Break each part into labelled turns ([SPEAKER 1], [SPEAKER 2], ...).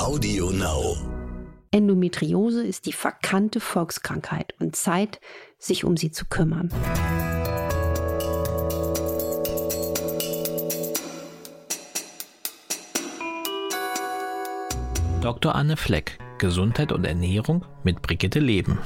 [SPEAKER 1] Audio Now.
[SPEAKER 2] Endometriose ist die verkannte Volkskrankheit und Zeit, sich um sie zu kümmern.
[SPEAKER 3] Dr. Anne Fleck, Gesundheit und Ernährung mit Brigitte Leben.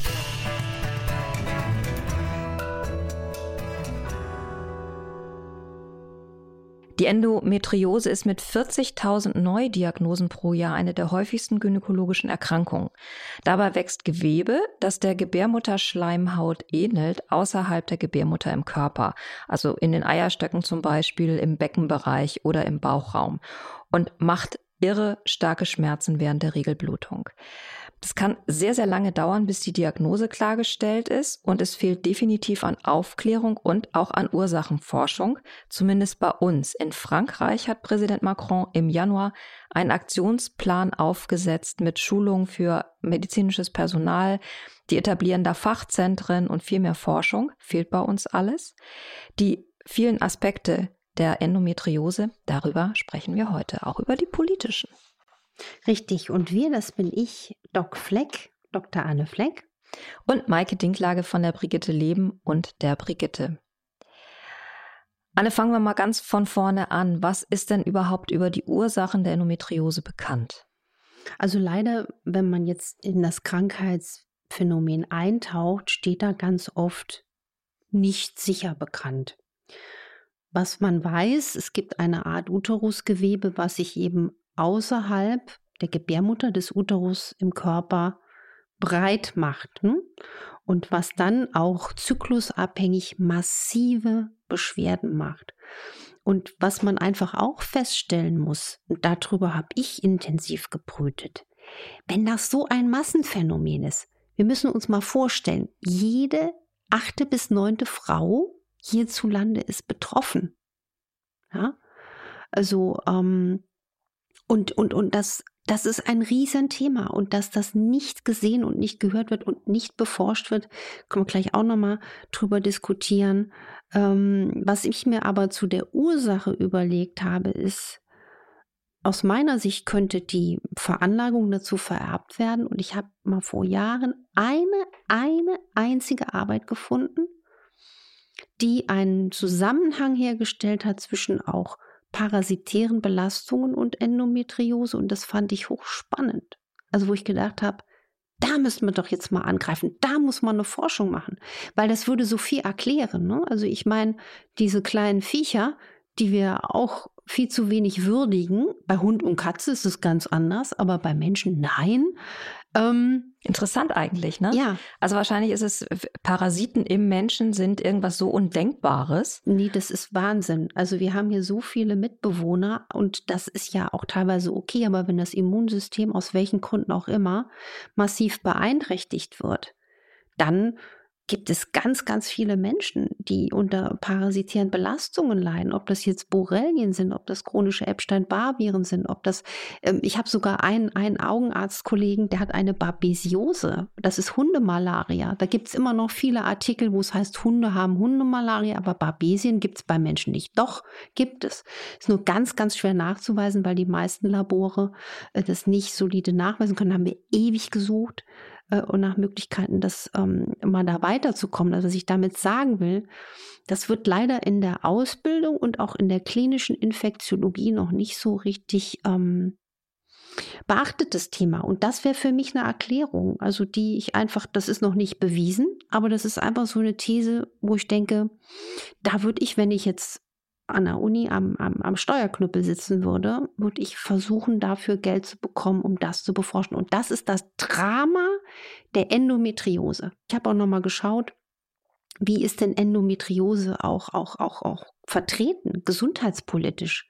[SPEAKER 4] Die Endometriose ist mit 40.000 Neudiagnosen pro Jahr eine der häufigsten gynäkologischen Erkrankungen. Dabei wächst Gewebe, das der Gebärmutterschleimhaut ähnelt, außerhalb der Gebärmutter im Körper, also in den Eierstöcken zum Beispiel, im Beckenbereich oder im Bauchraum und macht irre starke Schmerzen während der Regelblutung. Das kann sehr, sehr lange dauern, bis die Diagnose klargestellt ist und es fehlt definitiv an Aufklärung und auch an Ursachenforschung, zumindest bei uns. In Frankreich hat Präsident Macron im Januar einen Aktionsplan aufgesetzt mit Schulungen für medizinisches Personal, die etablieren da Fachzentren und viel mehr Forschung. Fehlt bei uns alles. Die vielen Aspekte der Endometriose, darüber sprechen wir heute, auch über die politischen.
[SPEAKER 2] Richtig, und wir, das bin ich, Doc Fleck, Dr. Anne Fleck.
[SPEAKER 4] Und Maike Dinklage von der Brigitte Leben und der Brigitte. Anne, fangen wir mal ganz von vorne an. Was ist denn überhaupt über die Ursachen der Endometriose bekannt?
[SPEAKER 2] Also leider, wenn man jetzt in das Krankheitsphänomen eintaucht, steht da ganz oft nicht sicher bekannt. Was man weiß, es gibt eine Art Uterusgewebe, was sich eben außerhalb der Gebärmutter des Uterus im Körper breit macht hm? und was dann auch zyklusabhängig massive Beschwerden macht. Und was man einfach auch feststellen muss, und darüber habe ich intensiv gebrütet, wenn das so ein Massenphänomen ist, wir müssen uns mal vorstellen, jede achte bis neunte Frau hierzulande ist betroffen. Ja? Also ähm, und, und, und das, das ist ein Riesenthema und dass das nicht gesehen und nicht gehört wird und nicht beforscht wird, können wir gleich auch nochmal drüber diskutieren. Ähm, was ich mir aber zu der Ursache überlegt habe, ist, aus meiner Sicht könnte die Veranlagung dazu vererbt werden und ich habe mal vor Jahren eine, eine einzige Arbeit gefunden, die einen Zusammenhang hergestellt hat zwischen auch parasitären Belastungen und Endometriose und das fand ich hochspannend. Also wo ich gedacht habe, da müssen wir doch jetzt mal angreifen, da muss man eine Forschung machen, weil das würde so viel erklären. Ne? Also ich meine, diese kleinen Viecher, die wir auch viel zu wenig würdigen. Bei Hund und Katze ist es ganz anders, aber bei Menschen nein.
[SPEAKER 4] Ähm, Interessant eigentlich, ne?
[SPEAKER 2] Ja.
[SPEAKER 4] Also wahrscheinlich ist es, Parasiten im Menschen sind irgendwas so Undenkbares.
[SPEAKER 2] Nee, das ist Wahnsinn. Also wir haben hier so viele Mitbewohner und das ist ja auch teilweise okay, aber wenn das Immunsystem aus welchen Gründen auch immer massiv beeinträchtigt wird, dann gibt es ganz, ganz viele Menschen, die unter parasitären Belastungen leiden. Ob das jetzt Borrelien sind, ob das chronische Epstein-Barr-Viren sind, ob das, ähm, ich habe sogar einen, einen Augenarztkollegen, der hat eine Babesiose. Das ist Hundemalaria. Da gibt es immer noch viele Artikel, wo es heißt, Hunde haben Hundemalaria, aber Babesien gibt es bei Menschen nicht. Doch, gibt es. Ist nur ganz, ganz schwer nachzuweisen, weil die meisten Labore äh, das nicht solide nachweisen können. Haben wir ewig gesucht äh, und nach Möglichkeiten, das ähm, mal da weiterzukommen. Also was ich damit sagen will, das wird leider in der Ausbildung und auch in der klinischen Infektiologie noch nicht so richtig ähm, beachtet das Thema. Und das wäre für mich eine Erklärung, also die ich einfach, das ist noch nicht bewiesen, aber das ist einfach so eine These, wo ich denke, da würde ich, wenn ich jetzt an der Uni am, am, am Steuerknüppel sitzen würde, würde ich versuchen, dafür Geld zu bekommen, um das zu beforschen. Und das ist das Drama der Endometriose. Ich habe auch nochmal geschaut, wie ist denn Endometriose auch, auch, auch, auch vertreten, gesundheitspolitisch?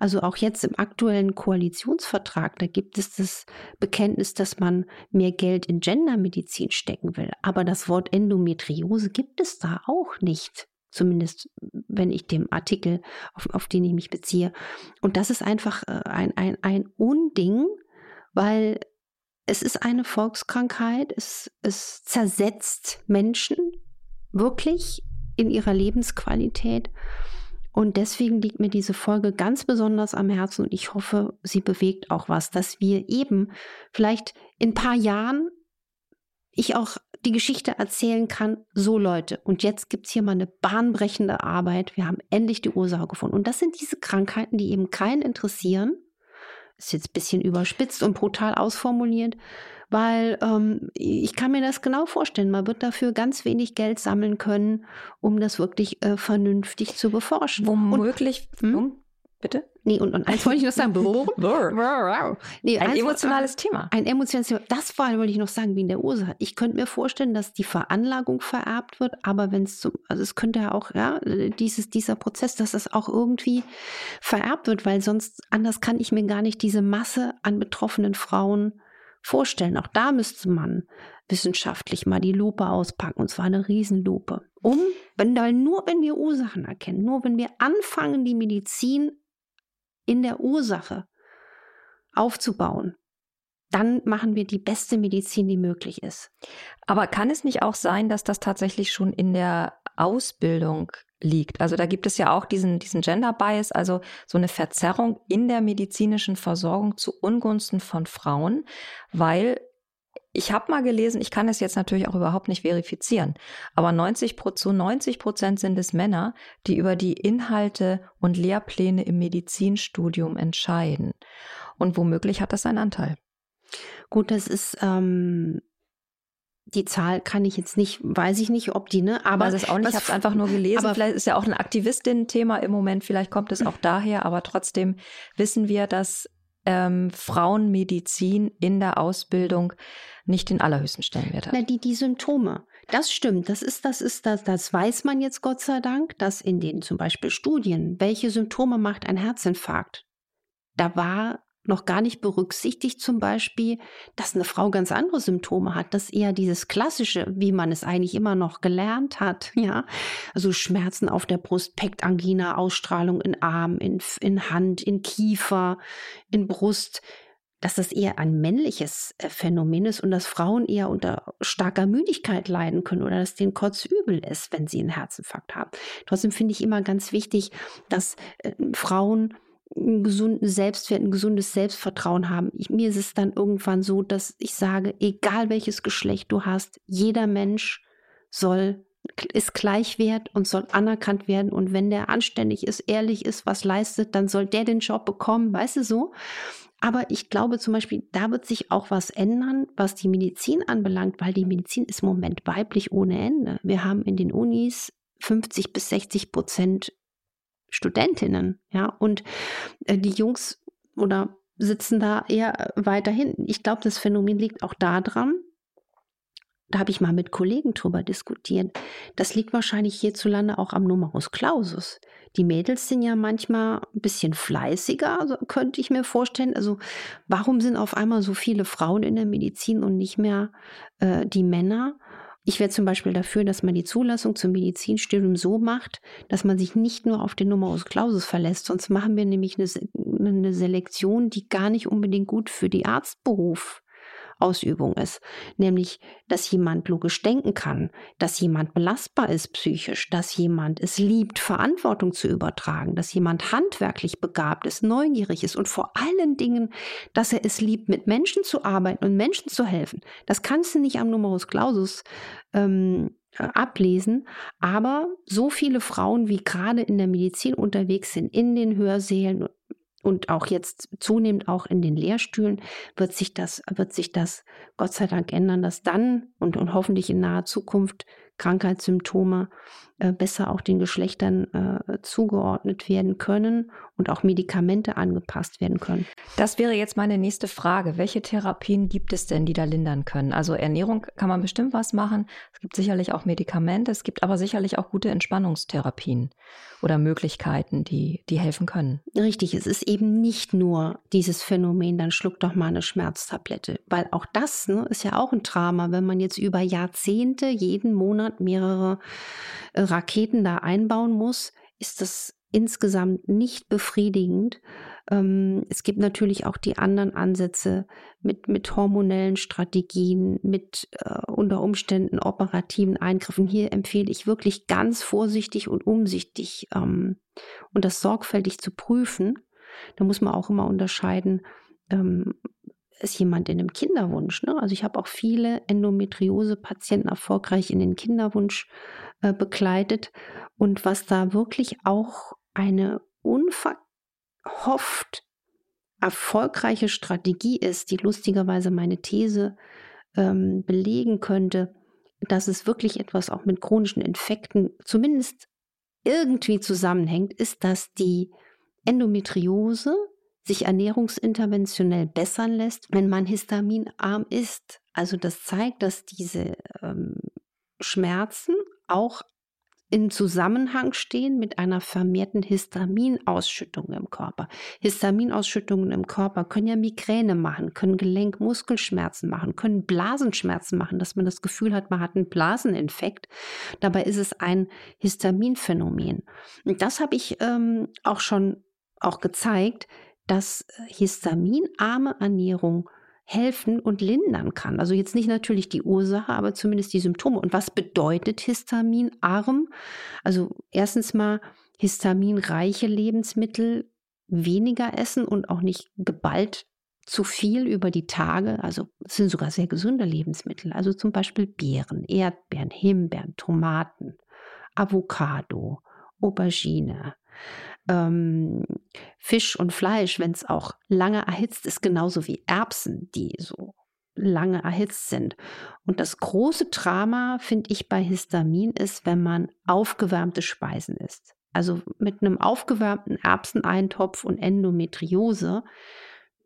[SPEAKER 2] Also auch jetzt im aktuellen Koalitionsvertrag, da gibt es das Bekenntnis, dass man mehr Geld in Gendermedizin stecken will. Aber das Wort Endometriose gibt es da auch nicht. Zumindest, wenn ich dem Artikel, auf, auf den ich mich beziehe. Und das ist einfach äh, ein, ein, ein Unding, weil es ist eine Volkskrankheit, es, es zersetzt Menschen wirklich in ihrer Lebensqualität. Und deswegen liegt mir diese Folge ganz besonders am Herzen und ich hoffe, sie bewegt auch was, dass wir eben vielleicht in ein paar Jahren ich auch die Geschichte erzählen kann, so Leute, und jetzt gibt es hier mal eine bahnbrechende Arbeit, wir haben endlich die Ursache gefunden. Und das sind diese Krankheiten, die eben keinen interessieren. Ist jetzt ein bisschen überspitzt und brutal ausformuliert, weil ähm, ich kann mir das genau vorstellen. Man wird dafür ganz wenig Geld sammeln können, um das wirklich äh, vernünftig zu beforschen.
[SPEAKER 4] Womöglich,
[SPEAKER 2] und, hm? bitte? Nee, und, und eins wollte ich noch sagen.
[SPEAKER 4] nee, ein emotionales Thema.
[SPEAKER 2] Ein emotionales Thema. Das allem wollte ich noch sagen, wie in der Ursache. Ich könnte mir vorstellen, dass die Veranlagung vererbt wird, aber wenn es zum, also es könnte ja auch, ja, dieses, dieser Prozess, dass das auch irgendwie vererbt wird, weil sonst anders kann ich mir gar nicht diese Masse an betroffenen Frauen vorstellen. Auch da müsste man wissenschaftlich mal die Lupe auspacken, und zwar eine Riesenlupe. Um, wenn, weil nur wenn wir Ursachen erkennen, nur wenn wir anfangen, die Medizin in der Ursache aufzubauen, dann machen wir die beste Medizin, die möglich ist.
[SPEAKER 4] Aber kann es nicht auch sein, dass das tatsächlich schon in der Ausbildung liegt? Also da gibt es ja auch diesen, diesen Gender Bias, also so eine Verzerrung in der medizinischen Versorgung zu Ungunsten von Frauen, weil ich habe mal gelesen, ich kann es jetzt natürlich auch überhaupt nicht verifizieren, aber 90 zu 90 Prozent sind es Männer, die über die Inhalte und Lehrpläne im Medizinstudium entscheiden. Und womöglich hat das einen Anteil.
[SPEAKER 2] Gut, das ist ähm, die Zahl kann ich jetzt nicht, weiß ich nicht, ob die, ne?
[SPEAKER 4] Aber weiß es auch nicht, ich habe es einfach nur gelesen. Aber vielleicht ist ja auch ein Aktivistinnen-Thema im Moment, vielleicht kommt es auch daher, aber trotzdem wissen wir, dass ähm, Frauenmedizin in der Ausbildung nicht den allerhöchsten Stellenwert hat.
[SPEAKER 2] Na, die, die Symptome. Das stimmt. Das ist, das ist, das, das weiß man jetzt Gott sei Dank, dass in den zum Beispiel Studien, welche Symptome macht ein Herzinfarkt? Da war noch gar nicht berücksichtigt, zum Beispiel, dass eine Frau ganz andere Symptome hat, dass eher dieses klassische, wie man es eigentlich immer noch gelernt hat, ja, also Schmerzen auf der Brust, Pektangina, Ausstrahlung in Arm, in, in Hand, in Kiefer, in Brust, dass das eher ein männliches äh, Phänomen ist und dass Frauen eher unter starker Müdigkeit leiden können oder dass denen kurz übel ist, wenn sie einen Herzinfarkt haben. Trotzdem finde ich immer ganz wichtig, dass äh, Frauen einen gesunden Selbstwert, ein gesundes Selbstvertrauen haben. Ich, mir ist es dann irgendwann so, dass ich sage, egal welches Geschlecht du hast, jeder Mensch soll ist gleichwert und soll anerkannt werden. Und wenn der anständig ist, ehrlich ist, was leistet, dann soll der den Job bekommen, weißt du so? Aber ich glaube zum Beispiel, da wird sich auch was ändern, was die Medizin anbelangt, weil die Medizin ist im Moment weiblich ohne Ende. Wir haben in den Unis 50 bis 60 Prozent Studentinnen, ja, und äh, die Jungs oder sitzen da eher weiter hinten. Ich glaube, das Phänomen liegt auch daran, da habe ich mal mit Kollegen drüber diskutiert. Das liegt wahrscheinlich hierzulande auch am Numerus Clausus. Die Mädels sind ja manchmal ein bisschen fleißiger, könnte ich mir vorstellen. Also warum sind auf einmal so viele Frauen in der Medizin und nicht mehr äh, die Männer? Ich wäre zum Beispiel dafür, dass man die Zulassung zum Medizinstudium so macht, dass man sich nicht nur auf den Numerus Clausus verlässt. Sonst machen wir nämlich eine, eine Selektion, die gar nicht unbedingt gut für die Arztberuf Ausübung ist. Nämlich, dass jemand logisch denken kann, dass jemand belastbar ist psychisch, dass jemand es liebt, Verantwortung zu übertragen, dass jemand handwerklich begabt ist, neugierig ist und vor allen Dingen, dass er es liebt, mit Menschen zu arbeiten und Menschen zu helfen. Das kannst du nicht am Numerus Clausus ähm, ablesen, aber so viele Frauen, wie gerade in der Medizin unterwegs sind, in den Hörsälen und auch jetzt zunehmend auch in den Lehrstühlen wird sich das, wird sich das Gott sei Dank ändern, dass dann und, und hoffentlich in naher Zukunft Krankheitssymptome äh, besser auch den Geschlechtern äh, zugeordnet werden können und auch Medikamente angepasst werden können.
[SPEAKER 4] Das wäre jetzt meine nächste Frage. Welche Therapien gibt es denn, die da lindern können? Also Ernährung kann man bestimmt was machen. Es gibt sicherlich auch Medikamente. Es gibt aber sicherlich auch gute Entspannungstherapien oder Möglichkeiten, die, die helfen können.
[SPEAKER 2] Richtig, es ist eben nicht nur dieses Phänomen, dann schluck doch mal eine Schmerztablette, weil auch das ne, ist ja auch ein Drama, wenn man jetzt über Jahrzehnte jeden Monat mehrere Raketen da einbauen muss, ist das insgesamt nicht befriedigend. Ähm, es gibt natürlich auch die anderen Ansätze mit, mit hormonellen Strategien, mit äh, unter Umständen operativen Eingriffen. Hier empfehle ich wirklich ganz vorsichtig und umsichtig ähm, und das sorgfältig zu prüfen. Da muss man auch immer unterscheiden, ähm, ist jemand in einem Kinderwunsch. Ne? Also ich habe auch viele Endometriose-Patienten erfolgreich in den Kinderwunsch äh, begleitet. Und was da wirklich auch eine unverhofft erfolgreiche Strategie ist, die lustigerweise meine These ähm, belegen könnte, dass es wirklich etwas auch mit chronischen Infekten zumindest irgendwie zusammenhängt, ist, dass die Endometriose sich ernährungsinterventionell bessern lässt, wenn man histaminarm ist. Also das zeigt, dass diese ähm, Schmerzen auch in Zusammenhang stehen mit einer vermehrten Histaminausschüttung im Körper. Histaminausschüttungen im Körper können ja Migräne machen, können Gelenkmuskelschmerzen machen, können Blasenschmerzen machen, dass man das Gefühl hat, man hat einen Blaseninfekt. Dabei ist es ein Histaminphänomen. Und das habe ich ähm, auch schon auch gezeigt, dass äh, histaminarme Ernährung helfen und lindern kann. Also jetzt nicht natürlich die Ursache, aber zumindest die Symptome. Und was bedeutet histaminarm? Also erstens mal histaminreiche Lebensmittel weniger essen und auch nicht geballt zu viel über die Tage. Also es sind sogar sehr gesunde Lebensmittel. Also zum Beispiel Beeren, Erdbeeren, Himbeeren, Tomaten, Avocado, Aubergine, ähm, Fisch und Fleisch, wenn es auch lange erhitzt ist, genauso wie Erbsen, die so lange erhitzt sind. Und das große Drama, finde ich, bei Histamin ist, wenn man aufgewärmte Speisen isst. Also mit einem aufgewärmten Erbseneintopf und Endometriose,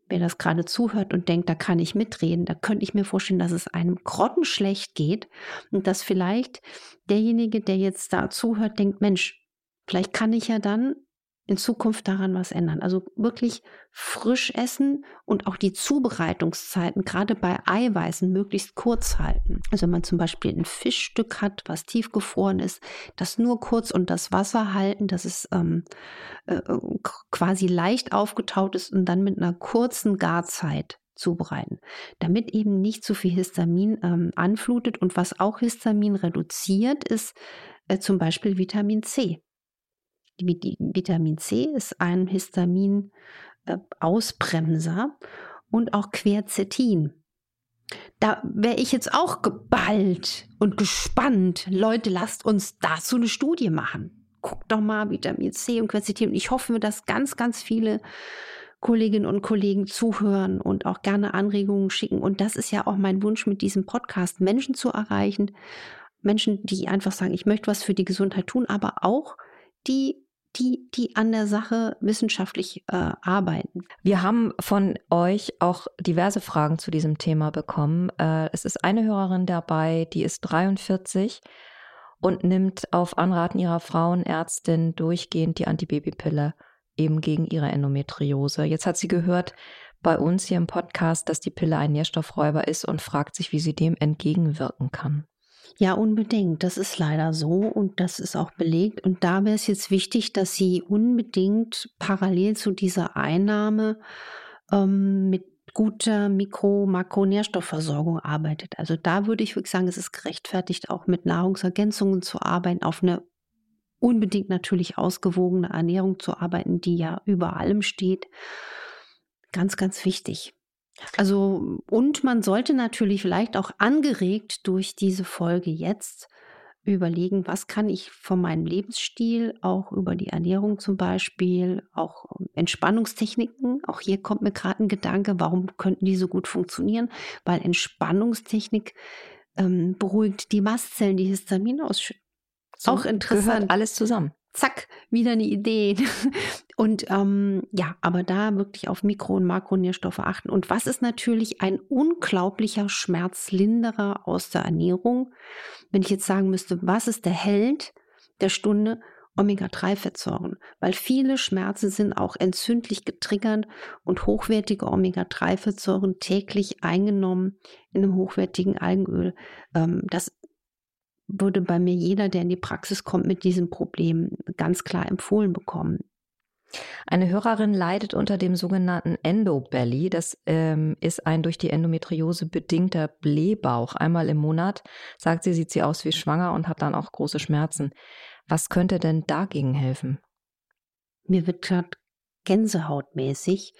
[SPEAKER 2] wer das gerade zuhört und denkt, da kann ich mitreden, da könnte ich mir vorstellen, dass es einem grottenschlecht geht und dass vielleicht derjenige, der jetzt da zuhört, denkt, Mensch, vielleicht kann ich ja dann in Zukunft daran was ändern. Also wirklich frisch essen und auch die Zubereitungszeiten, gerade bei Eiweißen, möglichst kurz halten. Also wenn man zum Beispiel ein Fischstück hat, was tiefgefroren ist, das nur kurz und das Wasser halten, dass es ähm, äh, quasi leicht aufgetaut ist und dann mit einer kurzen Garzeit zubereiten, damit eben nicht zu viel Histamin ähm, anflutet. Und was auch Histamin reduziert, ist äh, zum Beispiel Vitamin C. Vitamin C ist ein Histamin-Ausbremser äh, und auch Quercetin. Da wäre ich jetzt auch geballt und gespannt. Leute, lasst uns dazu eine Studie machen. Guckt doch mal Vitamin C und Quercetin. Und ich hoffe, dass ganz, ganz viele Kolleginnen und Kollegen zuhören und auch gerne Anregungen schicken. Und das ist ja auch mein Wunsch mit diesem Podcast, Menschen zu erreichen. Menschen, die einfach sagen, ich möchte was für die Gesundheit tun, aber auch die die, die an der Sache wissenschaftlich äh, arbeiten.
[SPEAKER 4] Wir haben von euch auch diverse Fragen zu diesem Thema bekommen. Äh, es ist eine Hörerin dabei, die ist 43 und nimmt auf Anraten ihrer Frauenärztin durchgehend die Antibabypille eben gegen ihre Endometriose. Jetzt hat sie gehört bei uns hier im Podcast, dass die Pille ein Nährstoffräuber ist und fragt sich, wie sie dem entgegenwirken kann.
[SPEAKER 2] Ja, unbedingt. Das ist leider so und das ist auch belegt. Und da wäre es jetzt wichtig, dass Sie unbedingt parallel zu dieser Einnahme ähm, mit guter Mikro-, Makronährstoffversorgung arbeitet. Also da würde ich wirklich sagen, es ist gerechtfertigt, auch mit Nahrungsergänzungen zu arbeiten, auf eine unbedingt natürlich ausgewogene Ernährung zu arbeiten, die ja über allem steht. Ganz, ganz wichtig. Also, und man sollte natürlich vielleicht auch angeregt durch diese Folge jetzt überlegen, was kann ich von meinem Lebensstil, auch über die Ernährung zum Beispiel, auch ähm, Entspannungstechniken, auch hier kommt mir gerade ein Gedanke, warum könnten die so gut funktionieren? Weil Entspannungstechnik ähm, beruhigt die Mastzellen, die Histamin ausschütten.
[SPEAKER 4] So auch interessant. Gehört alles zusammen
[SPEAKER 2] zack, wieder eine Idee. Und ähm, ja, aber da wirklich auf Mikro- und Makronährstoffe achten. Und was ist natürlich ein unglaublicher Schmerzlinderer aus der Ernährung? Wenn ich jetzt sagen müsste, was ist der Held der Stunde? Omega-3-Fettsäuren, weil viele Schmerzen sind auch entzündlich getriggert und hochwertige Omega-3-Fettsäuren täglich eingenommen in einem hochwertigen Algenöl. Ähm, das würde bei mir jeder, der in die Praxis kommt, mit diesem Problem ganz klar empfohlen bekommen.
[SPEAKER 4] Eine Hörerin leidet unter dem sogenannten Endobelly. Das ähm, ist ein durch die Endometriose bedingter Blähbauch. Einmal im Monat, sagt sie, sieht sie aus wie schwanger und hat dann auch große Schmerzen. Was könnte denn dagegen helfen?
[SPEAKER 2] Mir wird gerade gänsehautmäßig,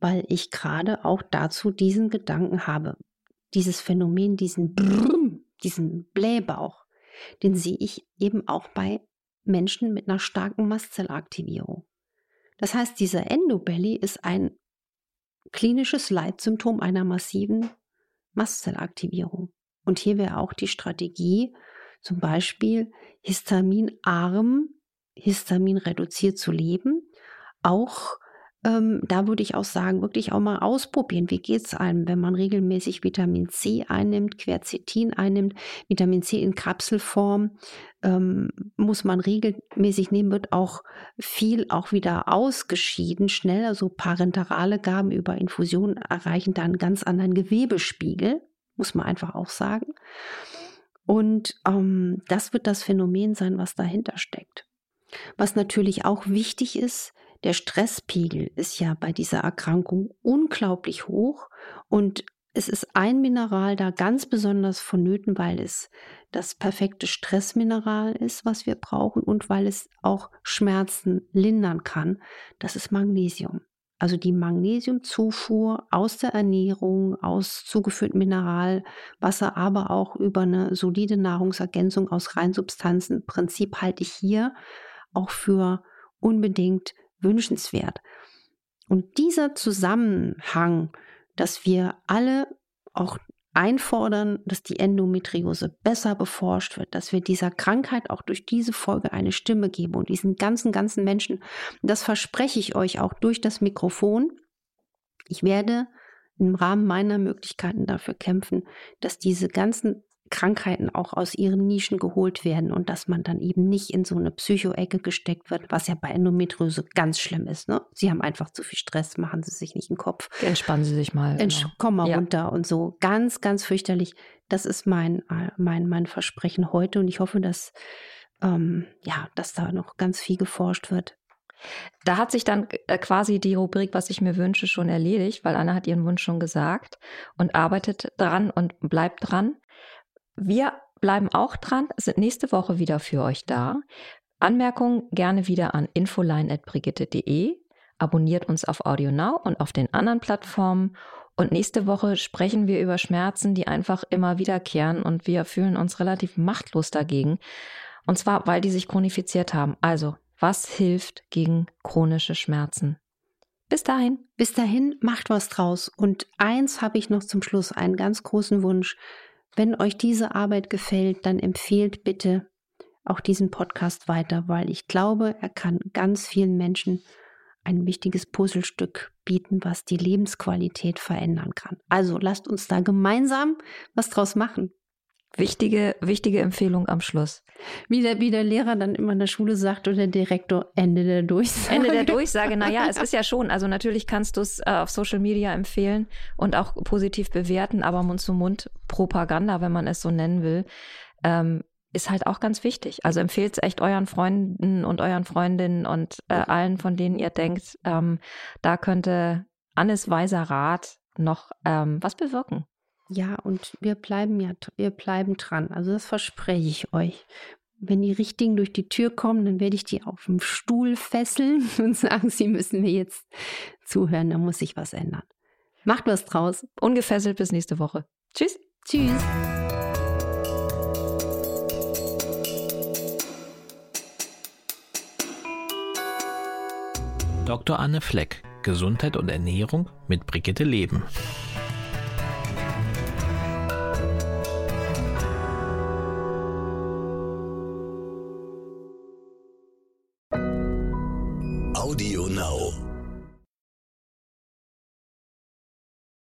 [SPEAKER 2] weil ich gerade auch dazu diesen Gedanken habe. Dieses Phänomen, diesen Brrrm, diesen Blähbauch, den sehe ich eben auch bei Menschen mit einer starken Mastzellaktivierung. Das heißt, dieser Endobelly ist ein klinisches Leitsymptom einer massiven Mastzellaktivierung. Und hier wäre auch die Strategie, zum Beispiel histaminarm, histaminreduziert zu leben, auch ähm, da würde ich auch sagen, wirklich auch mal ausprobieren. Wie geht es einem, wenn man regelmäßig Vitamin C einnimmt, Quercetin einnimmt, Vitamin C in Kapselform, ähm, muss man regelmäßig nehmen, wird auch viel auch wieder ausgeschieden, schnell. Also parenterale Gaben über Infusion erreichen da einen ganz anderen Gewebespiegel, muss man einfach auch sagen. Und ähm, das wird das Phänomen sein, was dahinter steckt. Was natürlich auch wichtig ist, der Stresspegel ist ja bei dieser Erkrankung unglaublich hoch und es ist ein Mineral da ganz besonders vonnöten, weil es das perfekte Stressmineral ist, was wir brauchen und weil es auch Schmerzen lindern kann. Das ist Magnesium. Also die Magnesiumzufuhr aus der Ernährung, aus zugeführtem Mineralwasser, aber auch über eine solide Nahrungsergänzung aus Reinsubstanzen. Im Prinzip halte ich hier auch für unbedingt wünschenswert. Und dieser Zusammenhang, dass wir alle auch einfordern, dass die Endometriose besser beforscht wird, dass wir dieser Krankheit auch durch diese Folge eine Stimme geben und diesen ganzen, ganzen Menschen. das verspreche ich euch auch durch das Mikrofon. Ich werde im Rahmen meiner Möglichkeiten dafür kämpfen, dass diese ganzen Krankheiten auch aus ihren Nischen geholt werden und dass man dann eben nicht in so eine Psychoecke gesteckt wird, was ja bei Endometriose ganz schlimm ist. Ne? Sie haben einfach zu viel Stress, machen Sie sich nicht den Kopf.
[SPEAKER 4] Entspannen Sie sich mal.
[SPEAKER 2] Entsch genau. Komm mal ja. runter und so. Ganz, ganz fürchterlich. Das ist mein, äh, mein, mein Versprechen heute und ich hoffe, dass, ähm, ja, dass da noch ganz viel geforscht wird.
[SPEAKER 4] Da hat sich dann äh, quasi die Rubrik, was ich mir wünsche, schon erledigt, weil Anna hat ihren Wunsch schon gesagt und arbeitet dran und bleibt dran. Wir bleiben auch dran, sind nächste Woche wieder für euch da. Anmerkungen gerne wieder an infoline.brigitte.de. Abonniert uns auf Audio Now und auf den anderen Plattformen. Und nächste Woche sprechen wir über Schmerzen, die einfach immer wiederkehren und wir fühlen uns relativ machtlos dagegen. Und zwar, weil die sich chronifiziert haben. Also, was hilft gegen chronische Schmerzen? Bis dahin.
[SPEAKER 2] Bis dahin, macht was draus. Und eins habe ich noch zum Schluss, einen ganz großen Wunsch. Wenn euch diese Arbeit gefällt, dann empfehlt bitte auch diesen Podcast weiter, weil ich glaube, er kann ganz vielen Menschen ein wichtiges Puzzlestück bieten, was die Lebensqualität verändern kann. Also lasst uns da gemeinsam was draus machen.
[SPEAKER 4] Wichtige, wichtige Empfehlung am Schluss.
[SPEAKER 2] Wie der, wie der Lehrer dann immer in der Schule sagt oder der Direktor, Ende der Durchsage.
[SPEAKER 4] Ende der Durchsage, naja, es ist ja schon, also natürlich kannst du es äh, auf Social Media empfehlen und auch positiv bewerten, aber Mund-zu-Mund-Propaganda, wenn man es so nennen will, ähm, ist halt auch ganz wichtig. Also empfehlt es echt euren Freunden und euren Freundinnen und äh, allen, von denen ihr denkt, ähm, da könnte Annes weiser Rat noch ähm, was bewirken.
[SPEAKER 2] Ja, und wir bleiben ja, wir bleiben dran. Also das verspreche ich euch. Wenn die Richtigen durch die Tür kommen, dann werde ich die auf dem Stuhl fesseln und sagen, sie müssen mir jetzt zuhören, da muss sich was ändern. Macht was draus.
[SPEAKER 4] Ungefesselt bis nächste Woche. Tschüss.
[SPEAKER 2] Tschüss.
[SPEAKER 3] Dr. Anne Fleck, Gesundheit und Ernährung mit Brigitte Leben.